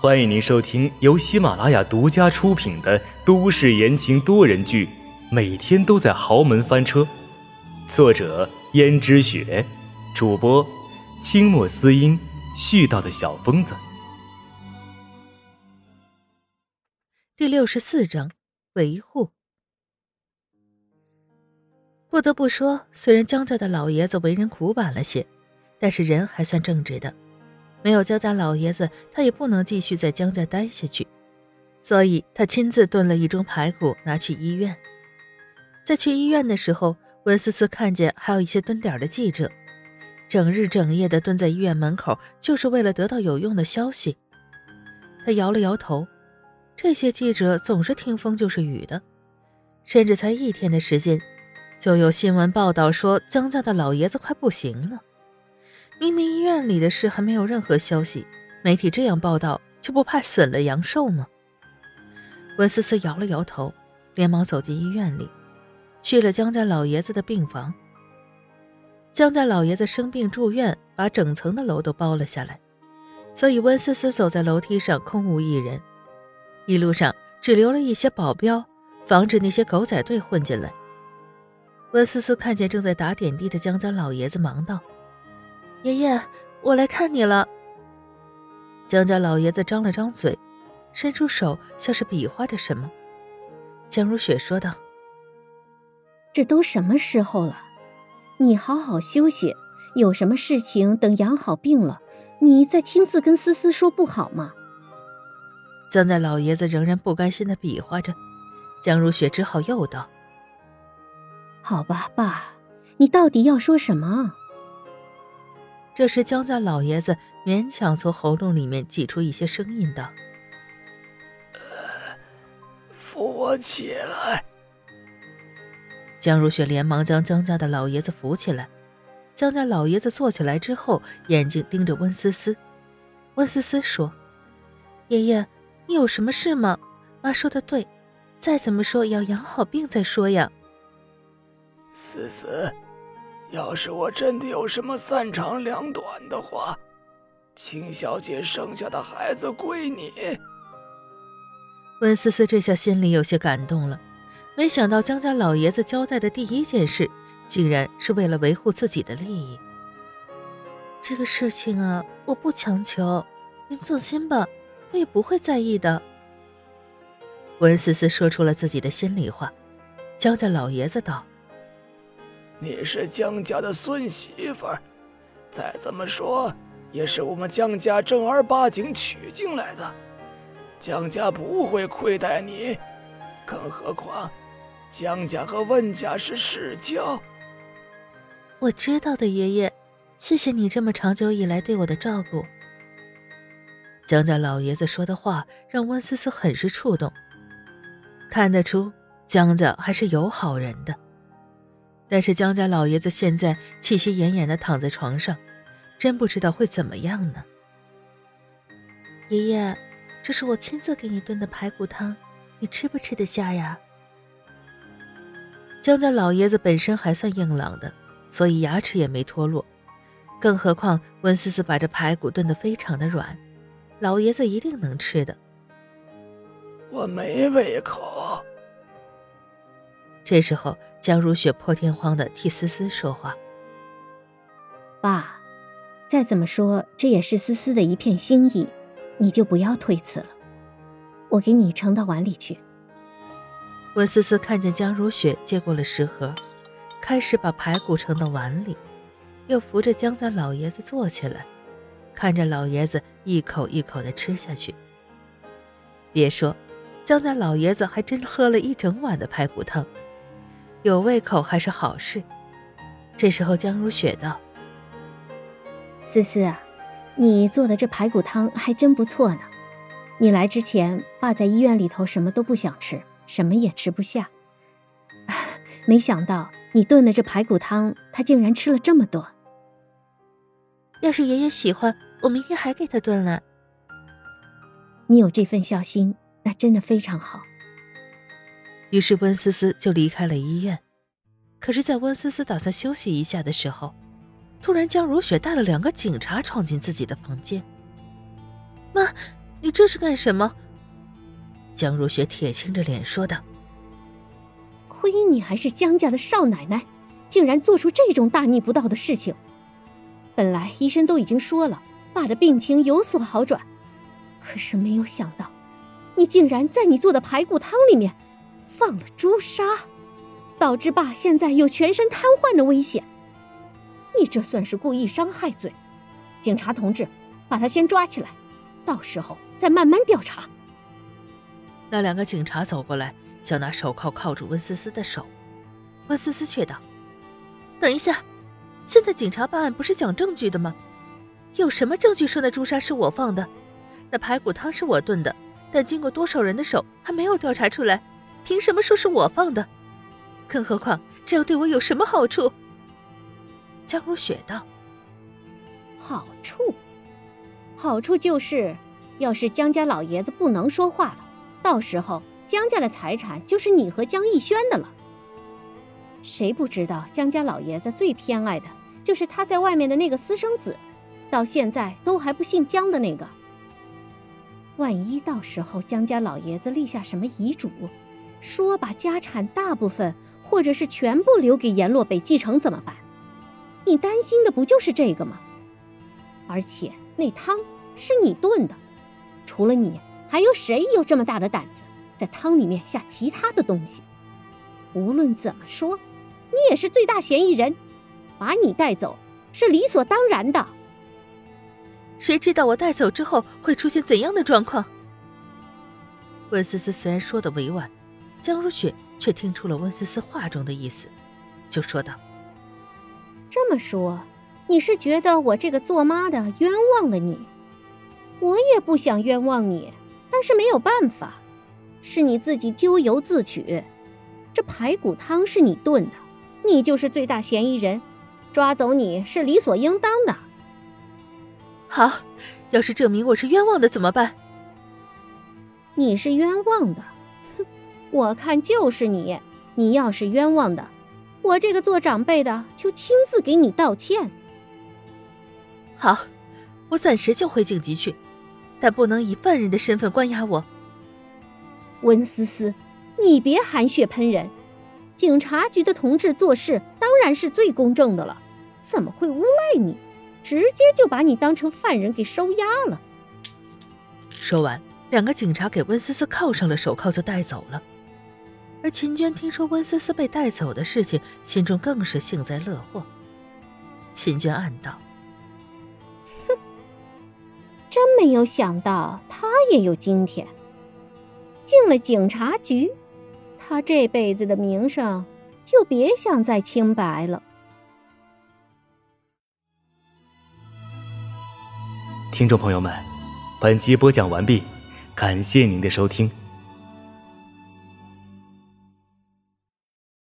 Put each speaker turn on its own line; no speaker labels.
欢迎您收听由喜马拉雅独家出品的都市言情多人剧《每天都在豪门翻车》，作者：胭脂雪，主播：清墨思音，絮叨的小疯子。
第六十四章维护。不得不说，虽然江家的老爷子为人苦板了些，但是人还算正直的。没有江家老爷子，他也不能继续在江家待下去，所以他亲自炖了一盅排骨拿去医院。在去医院的时候，温思思看见还有一些蹲点的记者，整日整夜的蹲在医院门口，就是为了得到有用的消息。他摇了摇头，这些记者总是听风就是雨的，甚至才一天的时间，就有新闻报道说江家的老爷子快不行了。明明医院里的事还没有任何消息，媒体这样报道，就不怕损了阳寿吗？温思思摇了摇头，连忙走进医院里，去了江家老爷子的病房。江家老爷子生病住院，把整层的楼都包了下来，所以温思思走在楼梯上空无一人，一路上只留了一些保镖，防止那些狗仔队混进来。温思思看见正在打点滴的江家老爷子，忙道。爷爷，我来看你了。江家老爷子张了张嘴，伸出手，像是比划着什么。江如雪说道：“
这都什么时候了？你好好休息，有什么事情等养好病了，你再亲自跟思思说不好吗？”
江家老爷子仍然不甘心的比划着，江如雪只好又道：“
好吧，爸，你到底要说什么？”
这时，江家老爷子勉强从喉咙里面挤出一些声音道：“
扶我起来。”
江如雪连忙将江家的老爷子扶起来。江家老爷子坐起来之后，眼睛盯着温思思。温思思说：“爷爷，你有什么事吗？妈说的对，再怎么说也要养好病再说呀。”
思思。要是我真的有什么三长两短的话，秦小姐生下的孩子归你。
温思思这下心里有些感动了，没想到江家老爷子交代的第一件事，竟然是为了维护自己的利益。这个事情啊，我不强求，您放心吧，我也不会在意的。温思思说出了自己的心里话，江家老爷子道。
你是江家的孙媳妇儿，再怎么说也是我们江家正儿八经娶进来的，江家不会亏待你。更何况，江家和温家是世交。
我知道的，爷爷，谢谢你这么长久以来对我的照顾。江家老爷子说的话让温思思很是触动，看得出江家还是有好人的。但是江家老爷子现在气息奄奄的躺在床上，真不知道会怎么样呢。爷爷，这是我亲自给你炖的排骨汤，你吃不吃得下呀？江家老爷子本身还算硬朗的，所以牙齿也没脱落，更何况温思思把这排骨炖得非常的软，老爷子一定能吃的。
我没胃口。
这时候，江如雪破天荒的替思思说话：“
爸，再怎么说，这也是思思的一片心意，你就不要推辞了。我给你盛到碗里去。”
温思思看见江如雪接过了食盒，开始把排骨盛到碗里，又扶着江家老爷子坐起来，看着老爷子一口一口的吃下去。别说，江家老爷子还真喝了一整碗的排骨汤。有胃口还是好事。这时候，江如雪道：“
思思啊，你做的这排骨汤还真不错呢。你来之前，爸在医院里头什么都不想吃，什么也吃不下。没想到你炖的这排骨汤，他竟然吃了这么多。
要是爷爷喜欢，我明天还给他炖来。
你有这份孝心，那真的非常好。”
于是温思思就离开了医院。可是，在温思思打算休息一下的时候，突然江如雪带了两个警察闯进自己的房间。妈，你这是干什么？江如雪铁青着脸说道：“
亏你还是江家的少奶奶，竟然做出这种大逆不道的事情。本来医生都已经说了，爸的病情有所好转，可是没有想到，你竟然在你做的排骨汤里面放了朱砂，导致爸现在有全身瘫痪的危险。你这算是故意伤害罪，警察同志，把他先抓起来，到时候再慢慢调查。”
那两个警察走过来，想拿手铐铐住温思思的手，温思思却道：“等一下，现在警察办案不是讲证据的吗？有什么证据说那朱砂是我放的？那排骨汤是我炖的，但经过多少人的手还没有调查出来，凭什么说是我放的？更何况这样对我有什么好处？”江如雪道：“
好处，好处就是，要是江家老爷子不能说话了。”到时候江家的财产就是你和江逸轩的了。谁不知道江家老爷子最偏爱的就是他在外面的那个私生子，到现在都还不姓江的那个。万一到时候江家老爷子立下什么遗嘱，说把家产大部分或者是全部留给阎洛北继承怎么办？你担心的不就是这个吗？而且那汤是你炖的，除了你。还有谁有这么大的胆子，在汤里面下其他的东西？无论怎么说，你也是最大嫌疑人，把你带走是理所当然的。
谁知道我带走之后会出现怎样的状况？温思思虽然说的委婉，江如雪却听出了温思思话中的意思，就说道：“
这么说，你是觉得我这个做妈的冤枉了你？我也不想冤枉你。”但是没有办法，是你自己咎由自取。这排骨汤是你炖的，你就是最大嫌疑人，抓走你是理所应当的。
好，要是证明我是冤枉的怎么办？
你是冤枉的，哼，我看就是你。你要是冤枉的，我这个做长辈的就亲自给你道歉。
好，我暂时就回警局去。但不能以犯人的身份关押我，
温思思，你别含血喷人。警察局的同志做事当然是最公正的了，怎么会诬赖你？直接就把你当成犯人给收押了。
说完，两个警察给温思思铐上了手铐，就带走了。而秦娟听说温思思被带走的事情，心中更是幸灾乐祸。秦娟暗道。
哼真没有想到他也有今天。进了警察局，他这辈子的名声就别想再清白了。
听众朋友们，本集播讲完毕，感谢您的收听。